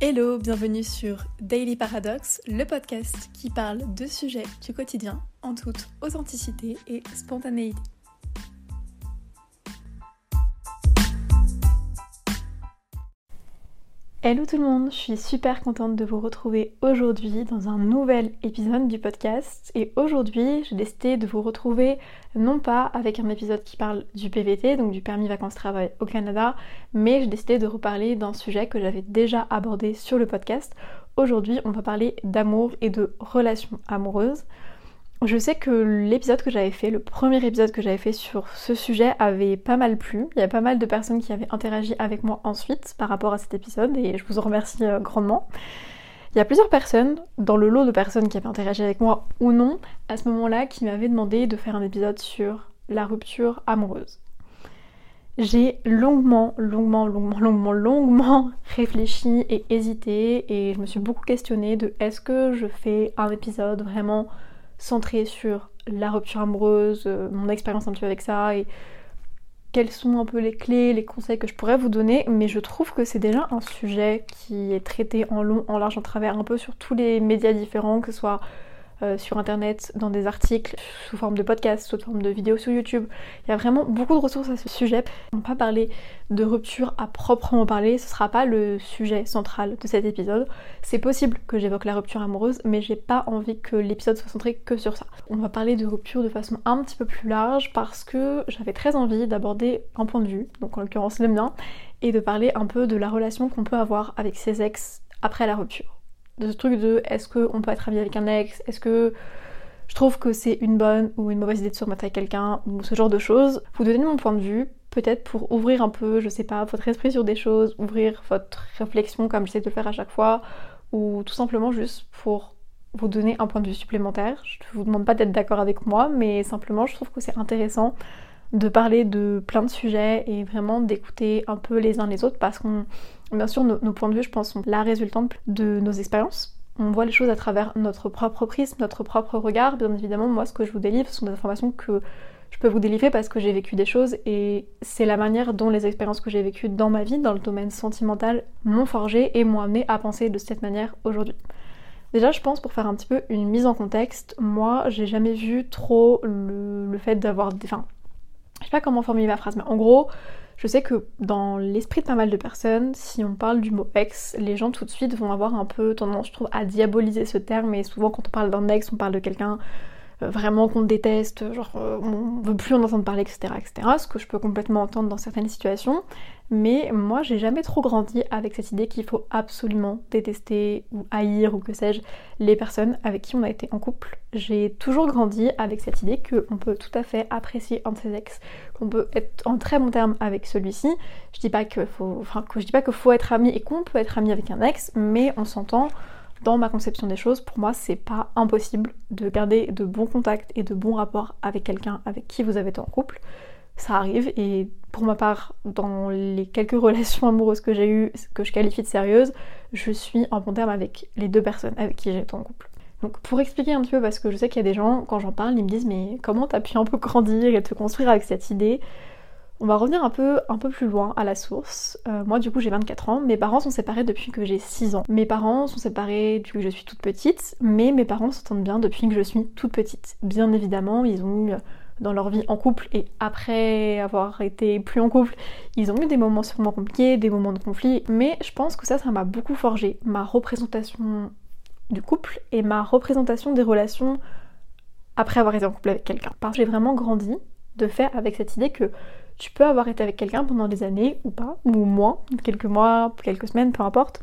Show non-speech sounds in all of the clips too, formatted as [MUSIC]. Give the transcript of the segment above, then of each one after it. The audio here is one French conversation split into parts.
Hello, bienvenue sur Daily Paradox, le podcast qui parle de sujets du quotidien en toute authenticité et spontanéité. Hello tout le monde, je suis super contente de vous retrouver aujourd'hui dans un nouvel épisode du podcast et aujourd'hui j'ai décidé de vous retrouver non pas avec un épisode qui parle du PVT, donc du permis vacances-travail au Canada, mais j'ai décidé de reparler d'un sujet que j'avais déjà abordé sur le podcast. Aujourd'hui on va parler d'amour et de relations amoureuses. Je sais que l'épisode que j'avais fait, le premier épisode que j'avais fait sur ce sujet avait pas mal plu. Il y a pas mal de personnes qui avaient interagi avec moi ensuite par rapport à cet épisode et je vous en remercie euh, grandement. Il y a plusieurs personnes, dans le lot de personnes qui avaient interagi avec moi ou non, à ce moment-là, qui m'avaient demandé de faire un épisode sur la rupture amoureuse. J'ai longuement, longuement, longuement, longuement, longuement [LAUGHS] réfléchi et hésité et je me suis beaucoup questionnée de est-ce que je fais un épisode vraiment centré sur la rupture amoureuse, euh, mon expérience un petit peu avec ça et quelles sont un peu les clés, les conseils que je pourrais vous donner, mais je trouve que c'est déjà un sujet qui est traité en long, en large, en travers, un peu sur tous les médias différents, que ce soit euh, sur internet, dans des articles, sous forme de podcast, sous forme de vidéos sur YouTube. Il y a vraiment beaucoup de ressources à ce sujet. On va pas parler de rupture à proprement parler, ce sera pas le sujet central de cet épisode. C'est possible que j'évoque la rupture amoureuse, mais j'ai pas envie que l'épisode soit centré que sur ça. On va parler de rupture de façon un petit peu plus large parce que j'avais très envie d'aborder un point de vue, donc en l'occurrence le mien, et de parler un peu de la relation qu'on peut avoir avec ses ex après la rupture de ce truc de est-ce qu'on peut être ami avec un ex, est-ce que je trouve que c'est une bonne ou une mauvaise idée de se remettre avec quelqu'un, ou ce genre de choses? Vous donnez mon point de vue, peut-être pour ouvrir un peu, je sais pas, votre esprit sur des choses, ouvrir votre réflexion comme j'essaie de le faire à chaque fois, ou tout simplement juste pour vous donner un point de vue supplémentaire. Je ne vous demande pas d'être d'accord avec moi, mais simplement je trouve que c'est intéressant de parler de plein de sujets et vraiment d'écouter un peu les uns les autres parce qu'on, bien sûr, nos, points de vue, je pense, sont la résultante de nos expériences. On voit les choses à travers notre propre prisme, notre propre regard. Bien évidemment, moi, ce que je vous délivre sont des informations que je peux vous délivrer parce que j'ai vécu des choses et c'est la manière dont les expériences que j'ai vécues dans ma vie, dans le domaine sentimental, m'ont forgé et m'ont amené à penser de cette manière aujourd'hui. Déjà, je pense pour faire un petit peu une mise en contexte, moi, j'ai jamais vu trop le, fait d'avoir, je sais pas comment formuler ma phrase, mais en gros, je sais que dans l'esprit de pas mal de personnes, si on parle du mot ex, les gens tout de suite vont avoir un peu tendance, je trouve, à diaboliser ce terme. Et souvent, quand on parle d'un ex, on parle de quelqu'un vraiment qu'on déteste, genre euh, on veut plus en entendre parler, etc., etc. Ce que je peux complètement entendre dans certaines situations. Mais moi, j'ai jamais trop grandi avec cette idée qu'il faut absolument détester ou haïr ou que sais-je les personnes avec qui on a été en couple. J'ai toujours grandi avec cette idée qu'on peut tout à fait apprécier un de ses ex, qu'on peut être en très bon terme avec celui-ci. Je dis pas que que je dis pas qu'il faut être ami et qu'on peut être ami avec un ex, mais on s'entend dans ma conception des choses, pour moi, c'est pas impossible de garder de bons contacts et de bons rapports avec quelqu'un avec qui vous avez été en couple. Ça arrive et pour ma part, dans les quelques [LAUGHS] relations amoureuses que j'ai eues, que je qualifie de sérieuses, je suis en bon terme avec les deux personnes avec qui j'ai été en couple. Donc pour expliquer un petit peu, parce que je sais qu'il y a des gens, quand j'en parle, ils me disent mais comment t'as pu un peu grandir et te construire avec cette idée? On va revenir un peu, un peu plus loin à la source. Euh, moi du coup j'ai 24 ans, mes parents sont séparés depuis que j'ai 6 ans. Mes parents sont séparés depuis que je suis toute petite, mais mes parents s'entendent bien depuis que je suis toute petite. Bien évidemment, ils ont eu dans leur vie en couple et après avoir été plus en couple, ils ont eu des moments sûrement compliqués, des moments de conflit, mais je pense que ça, ça m'a beaucoup forgé ma représentation du couple et ma représentation des relations après avoir été en couple avec quelqu'un. Parce que j'ai vraiment grandi de faire avec cette idée que tu peux avoir été avec quelqu'un pendant des années ou pas, ou moins, quelques mois, quelques semaines, peu importe,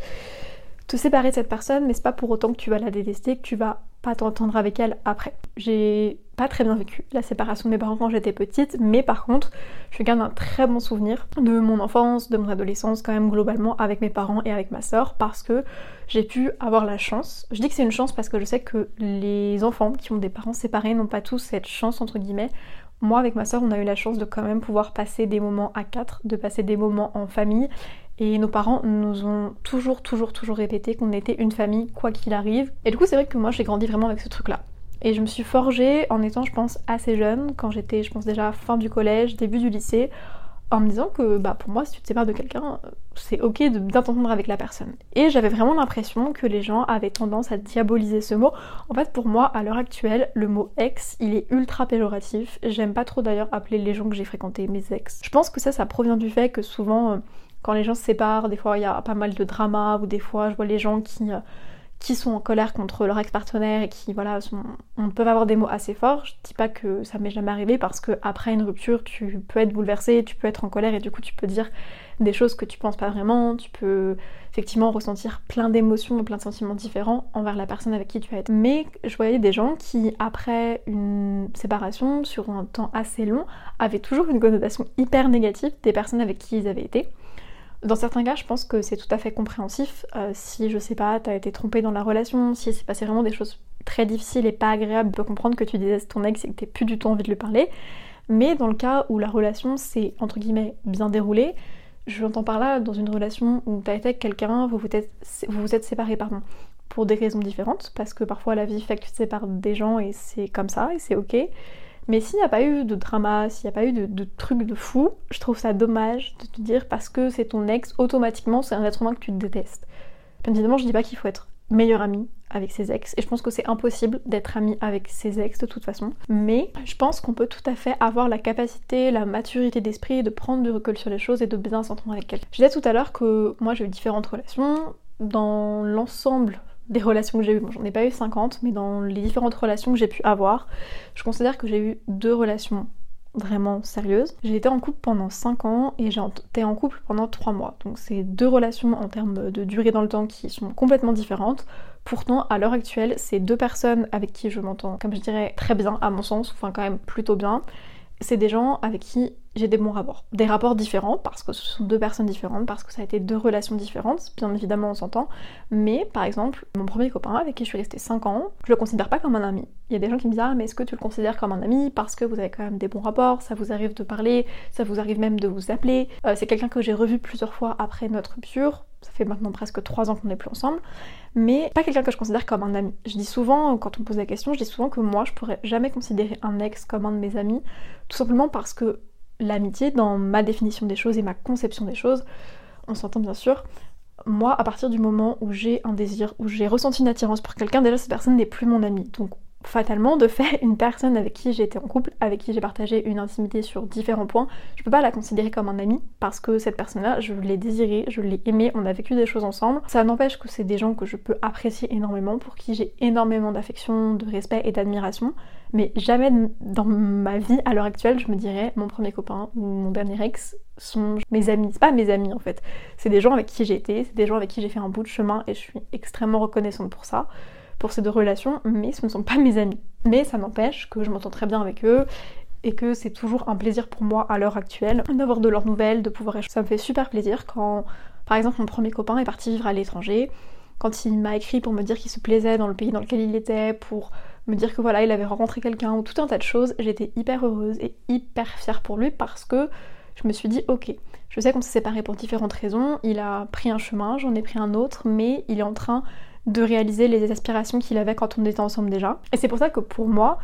te séparer de cette personne, mais c'est pas pour autant que tu vas la détester, que tu vas pas t'entendre avec elle après. J'ai pas très bien vécu la séparation de mes parents quand j'étais petite, mais par contre, je garde un très bon souvenir de mon enfance, de mon adolescence, quand même globalement avec mes parents et avec ma soeur, parce que j'ai pu avoir la chance. Je dis que c'est une chance parce que je sais que les enfants qui ont des parents séparés n'ont pas tous cette chance entre guillemets moi, avec ma soeur, on a eu la chance de quand même pouvoir passer des moments à quatre, de passer des moments en famille. Et nos parents nous ont toujours, toujours, toujours répété qu'on était une famille, quoi qu'il arrive. Et du coup, c'est vrai que moi, j'ai grandi vraiment avec ce truc-là. Et je me suis forgée en étant, je pense, assez jeune, quand j'étais, je pense déjà fin du collège, début du lycée, en me disant que bah, pour moi, si tu te sépares de quelqu'un, c'est ok bien t'entendre avec la personne. Et j'avais vraiment l'impression que les gens avaient tendance à diaboliser ce mot. En fait, pour moi, à l'heure actuelle, le mot ex, il est ultra péjoratif. J'aime pas trop d'ailleurs appeler les gens que j'ai fréquentés mes ex. Je pense que ça, ça provient du fait que souvent, euh, quand les gens se séparent, des fois il y a pas mal de drama, ou des fois je vois les gens qui euh, qui sont en colère contre leur ex-partenaire et qui voilà sont, on peut avoir des mots assez forts. Je dis pas que ça m'est jamais arrivé parce que après une rupture tu peux être bouleversé, tu peux être en colère et du coup tu peux dire des choses que tu penses pas vraiment, tu peux effectivement ressentir plein d'émotions, plein de sentiments différents envers la personne avec qui tu as été. Mais je voyais des gens qui après une séparation sur un temps assez long avaient toujours une connotation hyper négative des personnes avec qui ils avaient été. Dans certains cas, je pense que c'est tout à fait compréhensif. Euh, si, je sais pas, t'as été trompé dans la relation, si c'est passé vraiment des choses très difficiles et pas agréables, tu peux comprendre que tu disais ton ex et que t'aies plus du tout envie de lui parler. Mais dans le cas où la relation s'est, entre guillemets, bien déroulée, je entends par là dans une relation où t'as été avec quelqu'un, vous vous êtes, vous vous êtes séparés, pardon, pour des raisons différentes, parce que parfois la vie fait que tu te sépares des gens et c'est comme ça, et c'est ok. Mais s'il n'y a pas eu de drama, s'il n'y a pas eu de, trucs de fou, je trouve ça dommage de te dire parce que c'est ton ex, automatiquement c'est un être humain que tu détestes. Bien évidemment, je dis pas qu'il faut être meilleur ami avec ses ex, et je pense que c'est impossible d'être ami avec ses ex de toute façon. Mais je pense qu'on peut tout à fait avoir la capacité, la maturité d'esprit de prendre du recul sur les choses et de bien s'entendre avec quelqu'un. Je disais tout à l'heure que moi j'ai eu différentes relations. Dans l'ensemble des relations que j'ai eues. Bon, j'en ai pas eu 50, mais dans les différentes relations que j'ai pu avoir, je considère que j'ai eu deux relations vraiment sérieuses. J'ai été en couple pendant 5 ans et j'ai été en couple pendant 3 mois. Donc c'est deux relations en termes de durée dans le temps qui sont complètement différentes. Pourtant, à l'heure actuelle, c'est deux personnes avec qui je m'entends, comme je dirais, très bien à mon sens, enfin quand même plutôt bien. C'est des gens avec qui j'ai des bons rapports. Des rapports différents, parce que ce sont deux personnes différentes, parce que ça a été deux relations différentes, bien évidemment on s'entend. Mais par exemple, mon premier copain avec qui je suis restée 5 ans, je le considère pas comme un ami. Il y a des gens qui me disent Ah, mais est-ce que tu le considères comme un ami parce que vous avez quand même des bons rapports, ça vous arrive de parler, ça vous arrive même de vous appeler? Euh, c'est quelqu'un que j'ai revu plusieurs fois après notre rupture, ça fait maintenant presque 3 ans qu'on n'est plus ensemble, mais pas quelqu'un que je considère comme un ami. Je dis souvent, quand on me pose la question, je dis souvent que moi je pourrais jamais considérer un ex comme un de mes amis, tout simplement parce que l'amitié, dans ma définition des choses et ma conception des choses, on s'entend bien sûr, moi, à partir du moment où j'ai un désir, où j'ai ressenti une attirance pour quelqu'un, déjà cette personne n'est plus mon amie. Fatalement, de fait, une personne avec qui j'ai été en couple, avec qui j'ai partagé une intimité sur différents points, je peux pas la considérer comme un ami parce que cette personne-là, je l'ai désirée, je l'ai aimée, on a vécu des choses ensemble. Ça n'empêche que c'est des gens que je peux apprécier énormément, pour qui j'ai énormément d'affection, de respect et d'admiration, mais jamais dans ma vie à l'heure actuelle, je me dirais mon premier copain ou mon dernier ex sont mes amis. C'est pas mes amis en fait, c'est des gens avec qui j'ai été, c'est des gens avec qui j'ai fait un bout de chemin et je suis extrêmement reconnaissante pour ça pour ces deux relations, mais ce ne sont pas mes amis. Mais ça n'empêche que je m'entends très bien avec eux et que c'est toujours un plaisir pour moi à l'heure actuelle d'avoir de leurs nouvelles, de pouvoir échanger. Ça me fait super plaisir quand, par exemple, mon premier copain est parti vivre à l'étranger, quand il m'a écrit pour me dire qu'il se plaisait dans le pays dans lequel il était, pour me dire que voilà, il avait rencontré quelqu'un ou tout un tas de choses, j'étais hyper heureuse et hyper fière pour lui parce que je me suis dit ok, je sais qu'on s'est séparés pour différentes raisons, il a pris un chemin, j'en ai pris un autre, mais il est en train de réaliser les aspirations qu'il avait quand on était ensemble déjà. Et c'est pour ça que pour moi,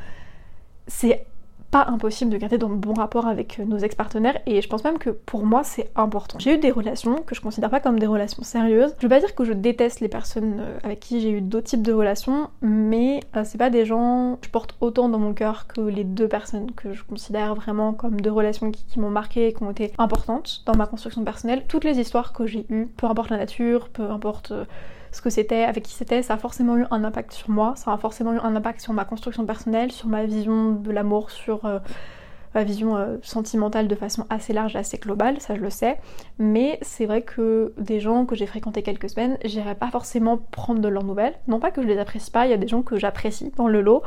c'est pas impossible de garder de bons rapports avec nos ex-partenaires et je pense même que pour moi c'est important. J'ai eu des relations que je considère pas comme des relations sérieuses. Je veux pas dire que je déteste les personnes euh, avec qui j'ai eu d'autres types de relations, mais euh, c'est pas des gens que je porte autant dans mon cœur que les deux personnes que je considère vraiment comme deux relations qui, m'ont marqué et qui ont été importantes dans ma construction personnelle. Toutes les histoires que j'ai eues, peu importe la nature, peu importe euh, ce que c'était, avec qui c'était, ça a forcément eu un impact sur moi, ça a forcément eu un impact sur ma construction personnelle, sur ma vision de l'amour, sur euh, ma vision euh, sentimentale de façon assez large, assez globale, ça je le sais. Mais c'est vrai que des gens que j'ai fréquentés quelques semaines, j'irai pas forcément prendre de leurs nouvelles. Non pas que je les apprécie pas, il y a des gens que j'apprécie dans le lot,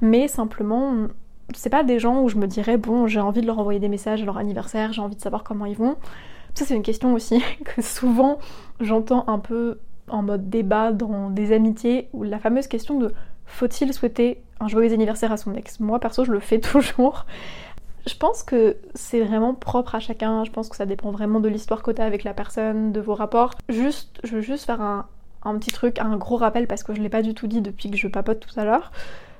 mais simplement c'est pas des gens où je me dirais bon j'ai envie de leur envoyer des messages à leur anniversaire, j'ai envie de savoir comment ils vont. Ça c'est une question aussi [LAUGHS] que souvent j'entends un peu en mode débat dans des amitiés où la fameuse question de faut-il souhaiter un joyeux anniversaire à son ex? Moi perso je le fais [LAUGHS] toujours. Je pense que c'est vraiment propre à chacun, je pense que ça dépend vraiment de l'histoire que avec la personne, de vos rapports. Juste, je veux juste faire un, petit truc, un gros rappel parce que je l'ai pas du tout dit depuis que je papote tout à l'heure.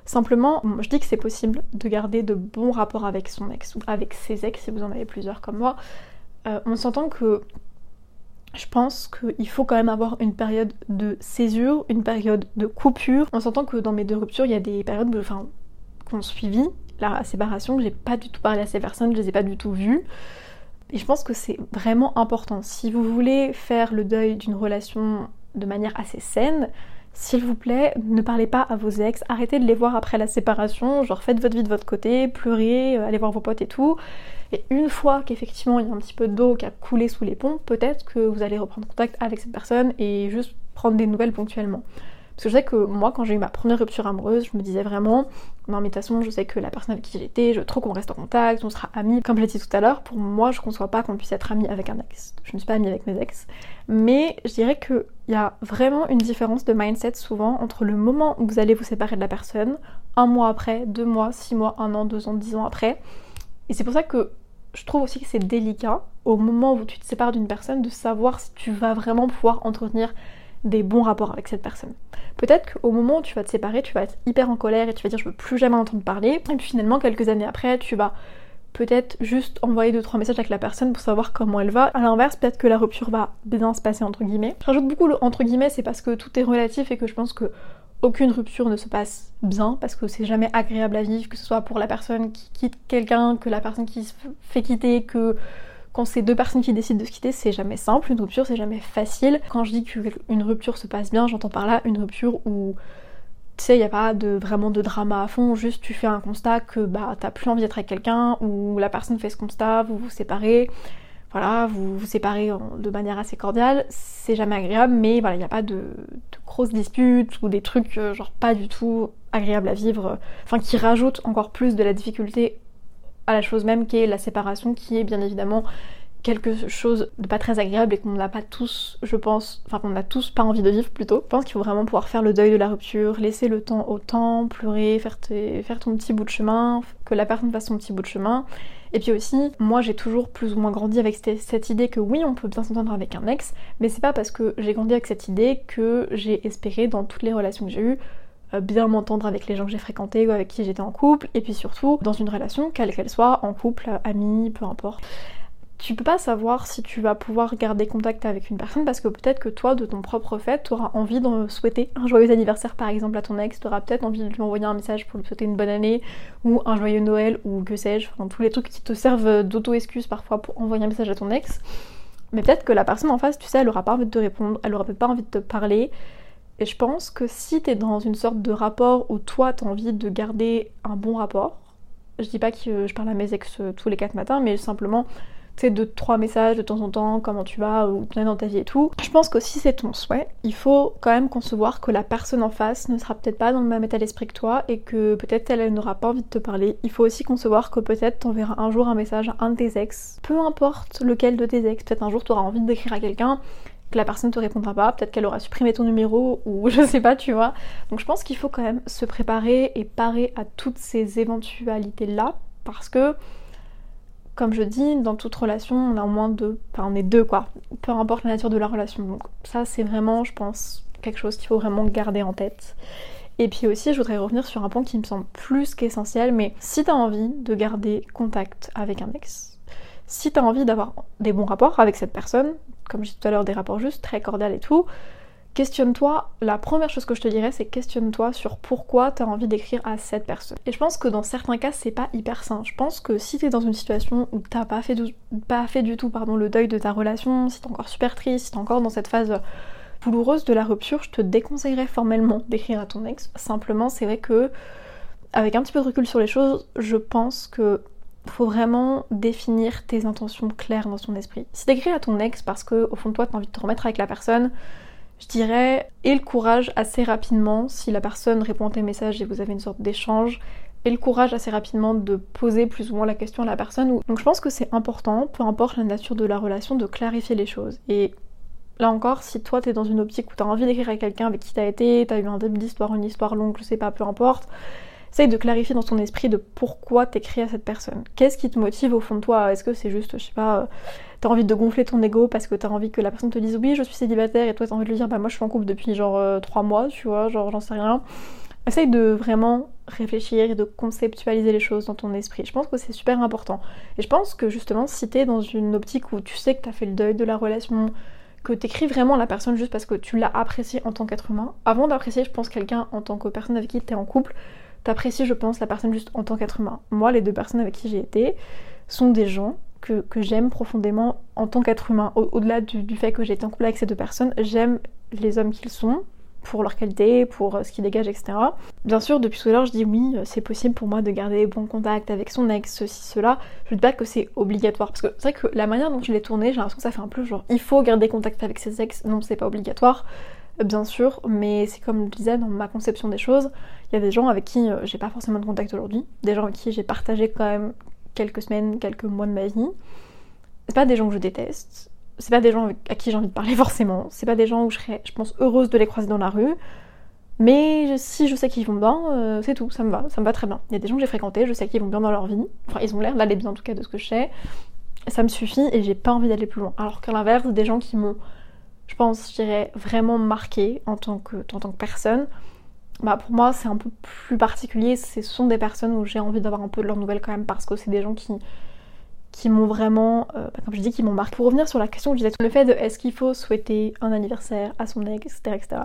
Simplement, je dis que c'est possible de garder de bons rapports avec son ex ou avec ses ex si vous en avez plusieurs comme moi, euh, on s'entend que je pense qu'il faut quand même avoir une période de césure, une période de coupure. On s'entend que dans mes deux ruptures, il y a des périodes enfin, qu'on suivi la séparation, que j'ai pas du tout parlé à ces personnes, je les ai pas du tout vues. Et je pense que c'est vraiment important. Si vous voulez faire le deuil d'une relation de manière assez saine, s'il vous plaît, ne parlez pas à vos ex, arrêtez de les voir après la séparation, genre faites votre vie de votre côté, pleurez, euh, allez voir vos potes et tout. Et une fois qu'effectivement il y a un petit peu d'eau qui a coulé sous les ponts, peut-être que vous allez reprendre contact avec cette personne et juste prendre des nouvelles ponctuellement. Parce que je sais que moi, quand j'ai eu ma première rupture amoureuse, je me disais vraiment, non mais de toute façon, je sais que la personne avec qui j'étais, je trop qu'on reste en contact, on sera amis. Comme je l'ai dit tout à l'heure, pour moi, je conçois pas qu'on puisse être ami avec un ex. Je ne suis pas amie avec mes ex. Mais je dirais qu'il y a vraiment une différence de mindset souvent entre le moment où vous allez vous séparer de la personne, un mois après, deux mois, six mois, un an, deux ans, dix ans après. Et c'est pour ça que je trouve aussi que c'est délicat au moment où tu te sépares d'une personne de savoir si tu vas vraiment pouvoir entretenir des bons rapports avec cette personne. Peut-être qu'au moment où tu vas te séparer, tu vas être hyper en colère et tu vas dire je veux plus jamais entendre parler. Et puis finalement, quelques années après, tu vas peut-être juste envoyer 2-3 messages avec la personne pour savoir comment elle va. À l'inverse, peut-être que la rupture va bien se passer entre guillemets. Je rajoute beaucoup entre guillemets, c'est parce que tout est relatif et que je pense que aucune rupture ne se passe bien parce que c'est jamais agréable à vivre, que ce soit pour la personne qui quitte quelqu'un, que la personne qui se fait quitter, que quand c'est deux personnes qui décident de se quitter, c'est jamais simple, une rupture c'est jamais facile. Quand je dis qu'une rupture se passe bien, j'entends par là une rupture où tu sais, il n'y a pas de, vraiment de drama à fond, juste tu fais un constat que bah t'as plus envie d'être avec quelqu'un, ou la personne fait ce constat, vous vous séparez, voilà, vous vous séparez de manière assez cordiale, c'est jamais agréable, mais voilà, il n'y a pas de, de, grosses disputes ou des trucs euh, genre pas du tout agréables à vivre, enfin qui rajoutent encore plus de la difficulté à la chose même qui est la séparation, qui est bien évidemment quelque chose de pas très agréable et qu'on n'a pas tous, je pense, enfin qu'on n'a tous pas envie de vivre plutôt. Je pense qu'il faut vraiment pouvoir faire le deuil de la rupture, laisser le temps au temps, pleurer, faire, ton petit bout de chemin, que la personne fasse son petit bout de chemin. Et puis aussi, moi j'ai toujours plus ou moins grandi avec cette, cette idée que oui, on peut bien s'entendre avec un ex, mais c'est pas parce que j'ai grandi avec cette idée que j'ai espéré dans toutes les relations que j'ai eues bien m'entendre avec les gens que j'ai fréquentés ou avec qui j'étais en couple, et puis surtout dans une relation, quelle qu'elle soit, en couple, amie, peu importe. Tu peux pas savoir si tu vas pouvoir garder contact avec une personne parce que peut-être que toi, de ton propre fait, tu auras envie de souhaiter un joyeux anniversaire par exemple à ton ex, tu auras peut-être envie de lui envoyer un message pour lui souhaiter une bonne année ou un joyeux Noël ou que sais-je, enfin tous les trucs qui te servent d'auto-excuse parfois pour envoyer un message à ton ex. Mais peut-être que la personne en face, tu sais, elle aura pas envie de te répondre, elle aura peut-être pas envie de te parler, et je pense que si t'es dans une sorte de rapport où toi t'as envie de garder un bon rapport, je dis pas que je parle à mes ex euh, tous les quatre matins, mais simplement tu sais, deux, trois messages de temps en temps, comment tu vas, ou tu es dans ta vie et tout. Je pense que si c'est ton souhait, il faut quand même concevoir que la personne en face ne sera peut-être pas dans le même état d'esprit que toi et que peut-être elle, elle n'aura pas envie de te parler. Il faut aussi concevoir que peut-être t'enverras un jour un message à un de tes ex, peu importe lequel de tes ex, peut-être un jour tu auras envie d'écrire à quelqu'un que la personne te répondra pas, peut-être qu'elle aura supprimé ton numéro ou [LAUGHS] je sais pas, tu vois. Donc je pense qu'il faut quand même se préparer et parer à toutes ces éventualités là parce que comme je dis, dans toute relation, on a au moins deux, enfin on est deux quoi, peu importe la nature de la relation. Donc ça c'est vraiment, je pense, quelque chose qu'il faut vraiment garder en tête. Et puis aussi, je voudrais revenir sur un point qui me semble plus qu'essentiel, mais si t'as envie de garder contact avec un ex, si t'as envie d'avoir des bons rapports avec cette personne, comme je disais tout à l'heure, des rapports juste très cordiales et tout, questionne-toi, la première chose que je te dirais, c'est questionne-toi sur pourquoi tu as envie d'écrire à cette personne. Et je pense que dans certains cas, c'est pas hyper sain. Je pense que si t'es dans une situation où t'as pas fait, du, pas fait du tout pardon, le deuil de ta relation, si t'es encore super triste, si t'es encore dans cette phase douloureuse de la rupture, je te déconseillerais formellement d'écrire à ton ex. Simplement, c'est vrai que, avec un petit peu de recul sur les choses, je pense que faut vraiment définir tes intentions claires dans ton esprit. Si t'écris à ton ex parce que au fond de toi t'as envie de te remettre avec la personne, je dirais aie le courage assez rapidement, si la personne répond à tes messages et vous avez une sorte d'échange, aie le courage assez rapidement de poser plus ou moins la question à la personne. Donc je pense que c'est important, peu importe la nature de la relation, de clarifier les choses. Et là encore, si toi t'es dans une optique où t'as envie d'écrire à quelqu'un avec qui t'as été, t'as eu un début d'histoire, une histoire longue, je sais pas, peu importe, Essaye de clarifier dans ton esprit de pourquoi t'écris à cette personne. Qu'est-ce qui te motive au fond de toi? Est-ce que c'est juste, je sais pas, euh, t'as envie de gonfler ton ego parce que t'as envie que la personne te dise oui, je suis célibataire et toi t'as envie de lui dire bah moi je suis en couple depuis genre 3 euh, mois, tu vois, genre j'en sais rien. essaye de vraiment réfléchir et de conceptualiser les choses dans ton esprit. Je pense que c'est super important. Et je pense que justement, si t'es dans une optique où tu sais que t'as fait le deuil de la relation, que t'écris vraiment la personne juste parce que tu l'as appréciée en tant qu'être humain, avant d'apprécier, je pense, quelqu'un en tant que personne avec qui t'es en couple, t'apprécies, je pense, la personne juste en tant qu'être humain. Moi, les deux personnes avec qui j'ai été sont des gens que, j'aime profondément en tant qu'être humain. Au-delà du, fait que j'ai été en couple avec ces deux personnes, j'aime les hommes qu'ils sont, pour leur qualité, pour euh, ce qu'ils dégagent, etc. Bien sûr, depuis tout à l'heure, je dis oui, euh, c'est possible pour moi de garder bon contact avec son ex, ceci, cela. Je dis pas que c'est obligatoire, parce que c'est vrai que la manière dont je l'ai tourné, j'ai l'impression que ça fait un peu genre il faut garder contact avec ses ex. Non, c'est pas obligatoire, bien sûr, mais c'est comme je disais dans ma conception des choses. Il y a des gens avec qui j'ai pas forcément de contact aujourd'hui, des gens avec qui j'ai partagé quand même quelques semaines, quelques mois de ma vie. C'est pas des gens que je déteste, c'est pas des gens à qui j'ai envie de parler [LAUGHS] forcément, c'est pas des gens où je serais, je pense, heureuse de les croiser dans la rue, mais si je sais qu'ils vont bien, euh, c'est tout, ça me va, ça me va très bien. Il y a des gens que j'ai fréquentés, je sais qu'ils vont bien dans leur vie, enfin ils ont l'air d'aller bien en tout cas de ce que je sais, ça me suffit et j'ai pas envie d'aller plus loin. Alors qu'à l'inverse, des gens qui m'ont, je pense, je dirais, vraiment marqué en tant que, personne, bah pour moi c'est un peu plus particulier, ce sont des personnes où j'ai envie d'avoir un peu de leurs nouvelles quand même parce que c'est des gens qui qui m'ont vraiment, euh, bah, comme je dis, qui m'ont marqué. Pour revenir sur la question que je disais, le fait de est-ce qu'il faut souhaiter un anniversaire à son ex, etc., etc.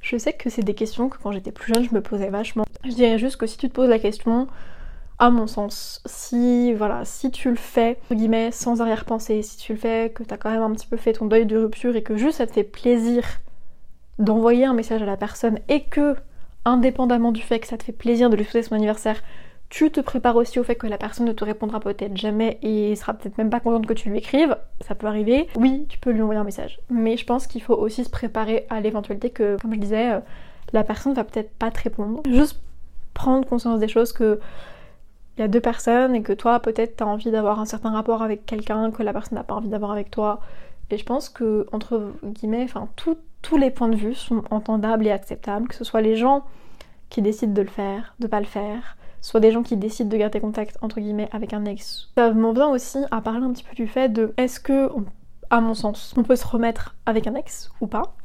Je sais que c'est des questions que quand j'étais plus jeune, je me posais vachement. Je dirais juste que si tu te poses la question, à mon sens, si voilà, si tu le fais entre guillemets sans arrière-pensée, si tu le fais que t'as quand même un petit peu fait ton deuil de rupture et que juste ça te fait plaisir d'envoyer un message à la personne et que indépendamment du fait que ça te fait plaisir de lui souhaiter son anniversaire, tu te prépares aussi au fait que la personne ne te répondra peut-être jamais et sera peut-être même pas contente que tu lui écrives, ça peut arriver. Oui, tu peux lui envoyer un message. Mais je pense qu'il faut aussi se préparer à l'éventualité que, comme je disais, euh, la personne va peut-être pas te répondre. Juste prendre conscience des choses que il y a deux personnes et que toi peut-être t'as envie d'avoir un certain rapport avec quelqu'un que la personne n'a pas envie d'avoir avec toi. Et je pense que entre guillemets, enfin tous les points de vue sont entendables et acceptables, que ce soit les gens qui décident de le faire, de pas le faire, soit des gens qui décident de garder contact entre guillemets avec un ex. Ça m'en vient aussi à parler un petit peu du fait de est-ce que, à mon sens, on peut se remettre avec un ex ou pas?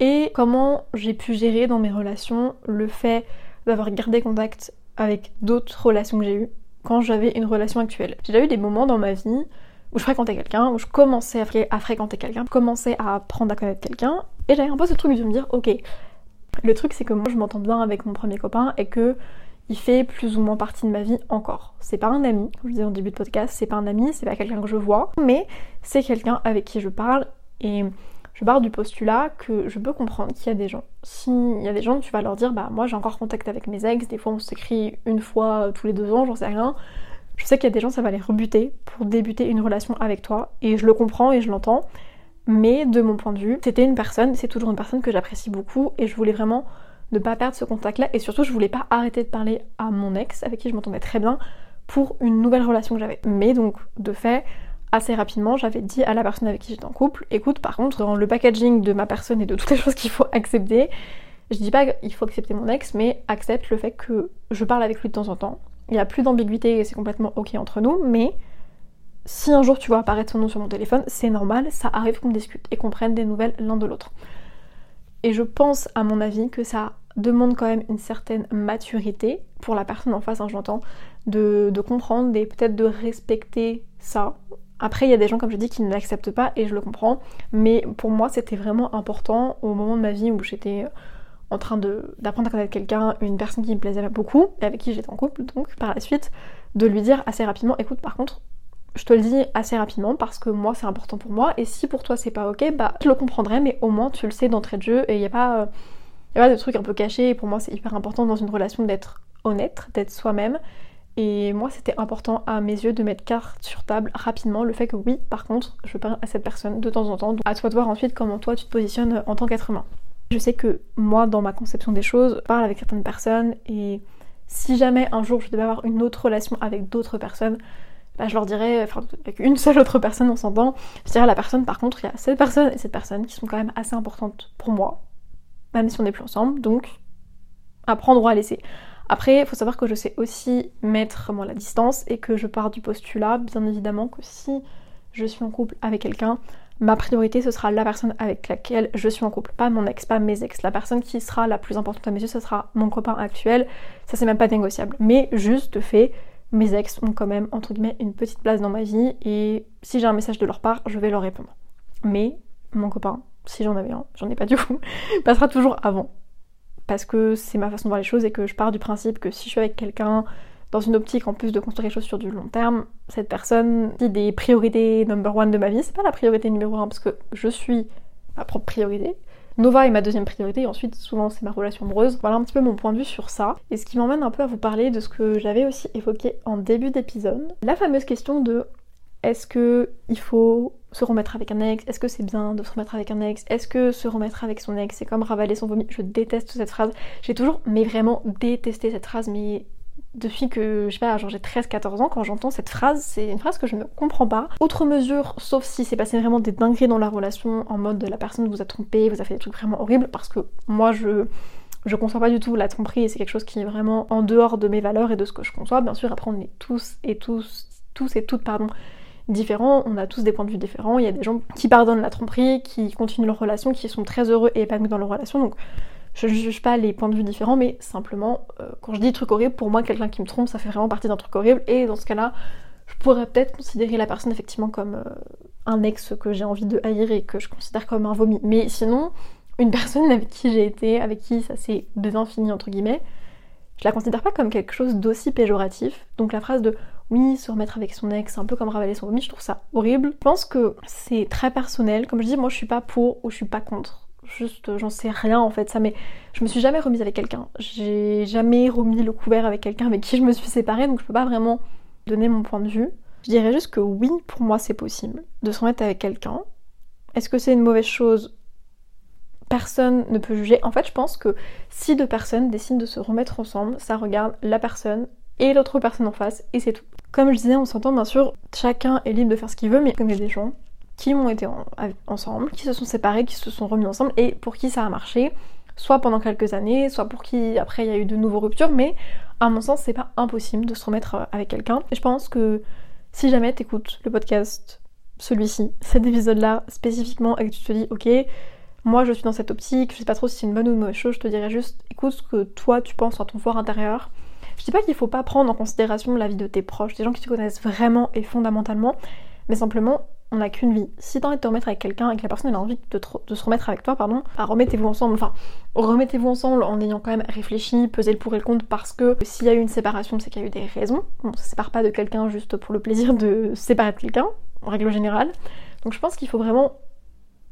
Et comment j'ai pu gérer dans mes relations le fait d'avoir gardé contact avec d'autres relations que j'ai eues quand j'avais une relation actuelle. J'ai déjà eu des moments dans ma vie où je fréquentais quelqu'un, où je commençais à, fréquenter quelqu'un, commençais à apprendre à connaître quelqu'un, et j'avais un peu ce truc de me dire, ok, le truc c'est que moi je m'entends bien avec mon premier copain et que il fait plus ou moins partie de ma vie encore. C'est pas un ami, comme je disais au début de podcast, c'est pas un ami, c'est pas quelqu'un que je vois, mais c'est quelqu'un avec qui je parle et je pars du postulat que je peux comprendre qu'il y a des gens. S'il y a des gens, tu vas leur dire, bah moi j'ai encore contact avec mes ex, des fois on s'écrit une fois tous les deux ans, j'en sais rien. Je sais qu'il y a des gens, ça va les rebuter pour débuter une relation avec toi, et je le comprends et je l'entends. Mais de mon point de vue, c'était une personne, c'est toujours une personne que j'apprécie beaucoup, et je voulais vraiment de pas perdre ce contact-là. Et surtout, je voulais pas arrêter de parler à mon ex, avec qui je m'entendais très bien, pour une nouvelle relation que j'avais. Mais donc, de fait, assez rapidement, j'avais dit à la personne avec qui j'étais en couple, écoute, par contre, dans le packaging de ma personne et de toutes les [LAUGHS] choses qu'il faut accepter, je dis pas qu'il faut accepter mon ex, mais accepte le fait que je parle avec lui de temps en temps. Il n'y a plus d'ambiguïté et c'est complètement ok entre nous, mais si un jour tu vois apparaître son nom sur mon téléphone, c'est normal, ça arrive qu'on discute et qu'on prenne des nouvelles l'un de l'autre. Et je pense, à mon avis, que ça demande quand même une certaine maturité pour la personne en face, hein, j'entends, de, comprendre et peut-être de respecter ça. Après, il y a des gens, comme je dis, qui ne l'acceptent pas et je le comprends, mais pour moi, c'était vraiment important au moment de ma vie où j'étais en train d'apprendre à connaître quelqu'un, une personne qui me plaisait beaucoup et avec qui j'étais en couple, donc par la suite, de lui dire assez rapidement écoute, par contre, je te le dis assez rapidement parce que moi c'est important pour moi et si pour toi c'est pas ok, bah je le comprendrai, mais au moins tu le sais d'entrée de jeu et il n'y a pas. Euh, a pas de trucs un peu cachés et pour moi c'est hyper important dans une relation d'être honnête, d'être soi-même. Et moi c'était important à mes yeux de mettre carte sur table rapidement le fait que oui par contre je parle à cette personne de temps en temps. À toi de voir ensuite comment toi tu te positionnes en tant qu'être humain. Je sais que moi dans ma conception des choses, je parle avec certaines personnes et si jamais un jour je devais avoir une autre relation avec d'autres personnes, bah, je leur dirais, enfin avec une seule autre personne on s'entend, je dirais à la personne par contre il y a cette personne et cette personne qui sont quand même assez importantes pour moi même si on n'est plus ensemble, donc à prendre ou à laisser. Après, il faut savoir que je sais aussi mettre la distance et que je pars du postulat, bien évidemment, que si je suis en couple avec quelqu'un, ma priorité ce sera la personne avec laquelle je suis en couple, pas mon ex, pas mes ex. La personne qui sera la plus importante à mes yeux, ce sera mon copain actuel. Ça c'est même pas négociable. Mais juste de fait, mes ex ont quand même entre guillemets une petite place dans ma vie et si j'ai un message de leur part, je vais leur répondre. Mais mon copain, si j'en avais un, j'en ai pas du coup, [LAUGHS] passera toujours avant. Parce que c'est ma façon de voir les choses et que je pars du principe que si je suis avec quelqu'un dans une optique en plus de construire quelque chose sur du long terme, cette personne dit des priorités number one de ma vie, c'est pas la priorité numéro un parce que je suis ma propre priorité. Nova est ma deuxième priorité et ensuite souvent c'est ma relation amoureuse. Voilà un petit peu mon point de vue sur ça. Et ce qui m'emmène un peu à vous parler de ce que j'avais aussi évoqué en début d'épisode. La fameuse question de est-ce que il faut se remettre avec un ex? Est-ce que c'est bien de se remettre avec un ex? Est-ce que se remettre avec son ex c'est comme ravaler son vomi? Je déteste cette phrase. J'ai toujours mais vraiment détesté cette phrase mais depuis que, je sais pas, genre j'ai 13-14 ans, quand j'entends cette phrase, c'est une phrase que je ne comprends pas. Autre mesure, sauf si c'est passé vraiment des dingueries dans la relation, en mode de la personne vous a trompé, vous a fait des trucs vraiment horribles, parce que moi je je conçois pas du tout la tromperie c'est quelque chose qui est vraiment en dehors de mes valeurs et de ce que je conçois. Bien sûr, après on est tous et tous, tous et toutes, pardon, différents, on a tous des points de vue différents. Il y a des gens qui pardonnent la tromperie, qui continuent leur relation, qui sont très heureux et épanouis dans leur relation. Donc je ne juge pas les points de vue différents, mais simplement, euh, quand je dis truc horrible, pour moi, quelqu'un qui me trompe, ça fait vraiment partie d'un truc horrible. Et dans ce cas-là, je pourrais peut-être considérer la personne effectivement comme euh, un ex que j'ai envie de haïr et que je considère comme un vomi. Mais sinon, une [LAUGHS] personne avec qui j'ai été, avec qui ça s'est bien fini, entre guillemets, je la considère pas comme quelque chose d'aussi péjoratif. Donc la phrase de oui, se remettre avec son ex, un peu comme ravaler son vomi, je trouve ça horrible. Je pense que c'est très personnel. Comme je dis, moi je suis pas pour ou je suis pas contre. Juste euh, j'en sais rien en fait ça mais je me suis jamais remise avec quelqu'un. J'ai jamais remis le couvert avec quelqu'un avec qui je me suis séparée donc je peux pas vraiment donner mon point de vue. Je dirais juste que oui pour moi c'est possible de se remettre avec quelqu'un. Est-ce que c'est une mauvaise chose? Personne ne peut juger. En fait je pense que si deux personnes décident de se remettre ensemble ça regarde la personne et l'autre personne en face et c'est tout comme je disais on s'entend bien sûr chacun est libre de faire ce qu'il veut mais comme il y a des gens qui ont été ensemble, qui se sont séparés, qui se sont remis ensemble et pour qui ça a marché, soit pendant quelques années, soit pour qui après il y a eu de nouveaux ruptures, mais à mon sens c'est pas impossible de se remettre euh, avec quelqu'un. Et je pense que si jamais t'écoutes le podcast, celui-ci, [LAUGHS] cet épisode-là spécifiquement, et que tu te dis ok, moi je suis dans cette optique, je sais pas trop si c'est une bonne ou une mauvaise chose, je te dirais juste écoute ce que toi tu penses à ton fort intérieur. Je dis pas qu'il faut pas prendre en considération la vie de tes proches, des gens qui te connaissent vraiment et fondamentalement, mais simplement on n'a qu'une vie. Si t'as envie de te remettre avec quelqu'un et que la personne a envie de, se remettre avec toi, pardon, bah, remettez-vous ensemble. Enfin, remettez-vous ensemble en ayant quand même réfléchi, pesé le pour et le contre, parce que s'il y a eu une séparation, c'est qu'il y a eu des raisons. On se sépare pas de quelqu'un juste pour le plaisir de séparer de quelqu'un, en règle générale. Donc je pense qu'il faut vraiment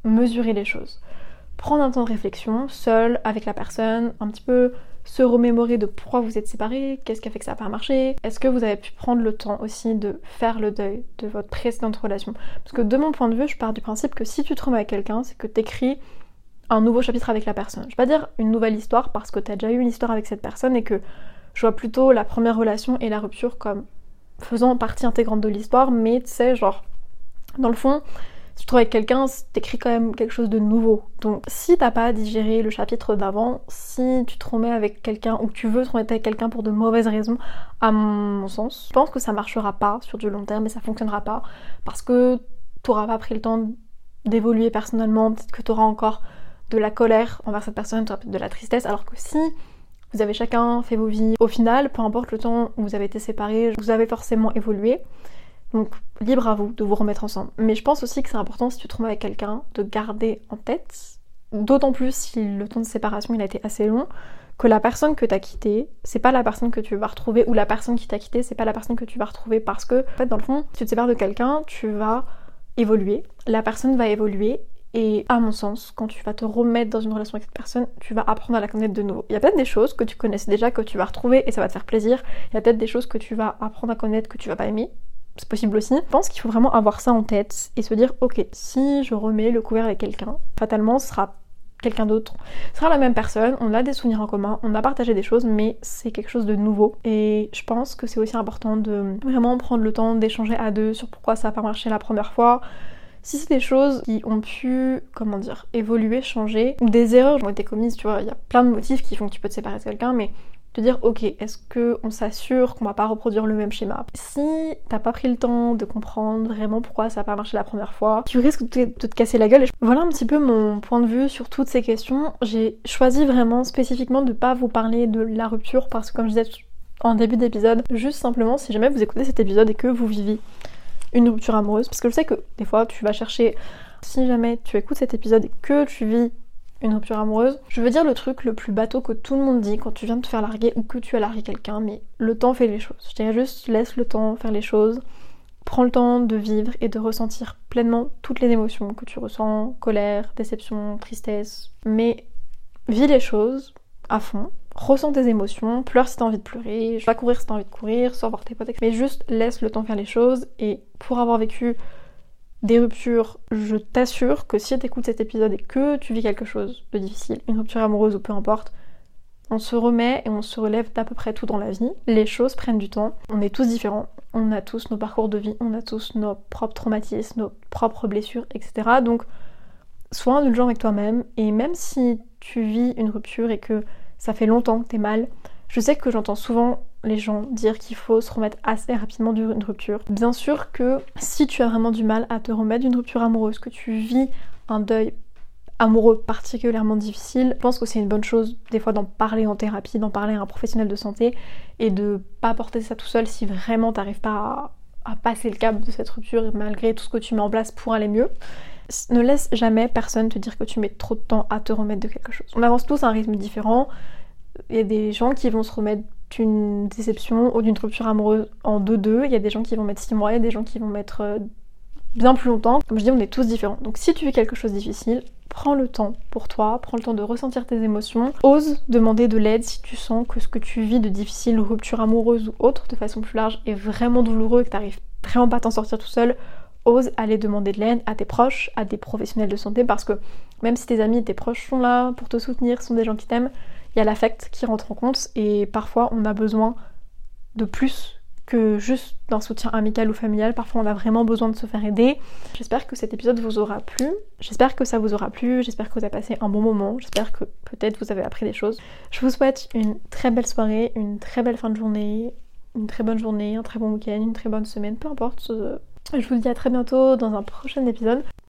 mesurer les choses. Prendre un temps de réflexion, seul, avec la personne, un petit peu se remémorer de pourquoi vous êtes séparés, qu'est-ce qui a fait que ça n'a pas marché, est-ce que vous avez pu prendre le temps aussi de faire le deuil de votre précédente relation? Parce que de mon point de vue, je pars du principe que si tu te remets avec quelqu'un, c'est que tu écris un nouveau chapitre avec la personne. Je vais pas dire une nouvelle histoire parce que tu as déjà eu une histoire avec cette personne et que je vois plutôt la première relation et la rupture comme faisant partie intégrante de l'histoire, mais tu sais, genre, dans le fond, tu te trouves avec quelqu'un, t'écris quand même quelque chose de nouveau. Donc si t'as pas digéré le chapitre d'avant, si tu te remets avec quelqu'un ou que tu veux te remettre avec quelqu'un pour de mauvaises raisons, à mon sens, je pense que ça marchera pas sur du long terme et ça fonctionnera pas parce que t'auras pas pris le temps d'évoluer personnellement, peut-être que t'auras encore de la colère envers cette personne, t'auras peut-être de la tristesse, alors que si vous avez chacun fait vos vies, au final, peu importe le temps où vous avez été séparés, vous avez forcément évolué. Donc libre à vous de vous remettre ensemble. Mais je pense aussi que c'est important si tu te remets avec quelqu'un de garder en tête, d'autant plus si le temps de séparation il a été assez long, que la personne que t'as quitté, c'est pas la personne que tu vas retrouver, ou la personne qui t'a quitté, c'est pas la personne que tu vas retrouver parce que, en fait, dans le fond, si tu te sépares de quelqu'un, tu vas évoluer, la personne va évoluer, et à mon sens, quand tu vas te remettre dans une relation avec cette personne, tu vas apprendre à la connaître de nouveau. Il y a peut-être des choses que tu connaissais déjà, que tu vas retrouver, et ça va te faire plaisir. Il y a peut-être des choses que tu vas apprendre à connaître, que tu vas pas aimer, c'est possible aussi. Je pense qu'il faut vraiment avoir ça en tête et se dire ok, si je remets le couvert avec quelqu'un, fatalement ce sera quelqu'un d'autre. Ce sera la même personne, on a des souvenirs en commun, on a partagé des choses, mais c'est quelque chose de nouveau. Et je pense que c'est aussi important de vraiment prendre le temps d'échanger à deux sur pourquoi ça n'a pas marché la première fois. Si c'est des choses qui ont pu, comment dire, évoluer, changer, ou des erreurs qui ont été commises, tu vois, il y a plein de motifs qui font que tu peux te séparer de quelqu'un, mais te dire ok, est-ce qu'on s'assure qu'on va pas reproduire le même schéma? Si t'as pas pris le temps de comprendre vraiment pourquoi ça a pas marché la première fois, tu risques de te, de te casser la gueule. Voilà un petit peu mon point de vue sur toutes ces questions. J'ai choisi vraiment spécifiquement de pas vous parler de la rupture parce que comme je disais en début d'épisode, juste simplement si jamais vous écoutez cet épisode et que vous vivez une rupture amoureuse, parce que je sais que des fois tu vas chercher, si jamais tu écoutes cet épisode et que tu vis une rupture amoureuse, je veux dire le truc le plus bateau que tout le monde dit quand tu viens de te faire larguer ou que tu as largué quelqu'un, mais le temps fait les choses. Je dirais juste laisse le temps faire les choses, prends le temps de vivre et de ressentir pleinement toutes les émotions que tu ressens, colère, déception, tristesse, mais vis les choses à fond, ressens tes émotions, pleure si t'as envie de pleurer, va courir si t'as envie de courir, sors voir tes potes, mais juste laisse le temps faire les choses. Et pour avoir vécu des ruptures, je t'assure que si t'écoutes cet épisode et que tu vis quelque chose de difficile, une rupture amoureuse ou peu importe, on se remet et on se relève d'à peu près tout dans la vie. Les choses prennent du temps. On est tous différents. On a tous nos parcours de vie, on a tous nos propres traumatismes, nos propres blessures, etc. Donc, sois indulgent avec toi-même. Et même si tu vis une rupture et que ça fait longtemps que t'es mal, je sais que j'entends souvent les gens dire qu'il faut se remettre assez rapidement d'une rupture. Bien sûr que si tu as vraiment du mal à te remettre d'une rupture amoureuse, que tu vis un deuil amoureux particulièrement difficile, je pense que c'est une bonne chose des fois d'en parler en thérapie, d'en parler à un professionnel de santé et de pas porter ça tout seul si vraiment t'arrives pas à, à, passer le cap de cette rupture malgré tout ce que tu mets en place pour aller mieux. Ne laisse jamais personne te dire que tu mets trop de temps à te remettre de quelque chose. On avance tous à un rythme différent. Il y a des gens qui vont se remettre d'une déception ou d'une rupture amoureuse en 2-2. Il y a des gens qui vont mettre 6 mois, il y a des gens qui vont mettre euh, bien plus longtemps. Comme je dis, on est tous différents. Donc si tu vis quelque chose de difficile, prends le temps pour toi, prends le temps de ressentir tes émotions. Ose demander de l'aide si tu sens que ce que tu vis de difficile, rupture amoureuse ou autre, de façon plus large, est vraiment douloureux et que t'arrives vraiment pas à t'en sortir tout seul. Ose aller demander de l'aide à tes proches, à des professionnels de santé, parce que même si tes amis et tes proches sont là pour te soutenir, sont des gens qui t'aiment, il y a l'affect qui rentre en compte et parfois on a besoin de plus que juste d'un soutien amical ou familial. Parfois on a vraiment besoin de se faire aider. J'espère que cet épisode vous aura plu. J'espère que ça vous aura plu. J'espère que vous avez passé un bon moment. J'espère que peut-être vous avez appris des choses. Je vous souhaite une très belle soirée, une très belle fin de journée, une très bonne journée, un très bon week-end, une très bonne semaine, peu importe. Je vous dis à très bientôt dans un prochain épisode.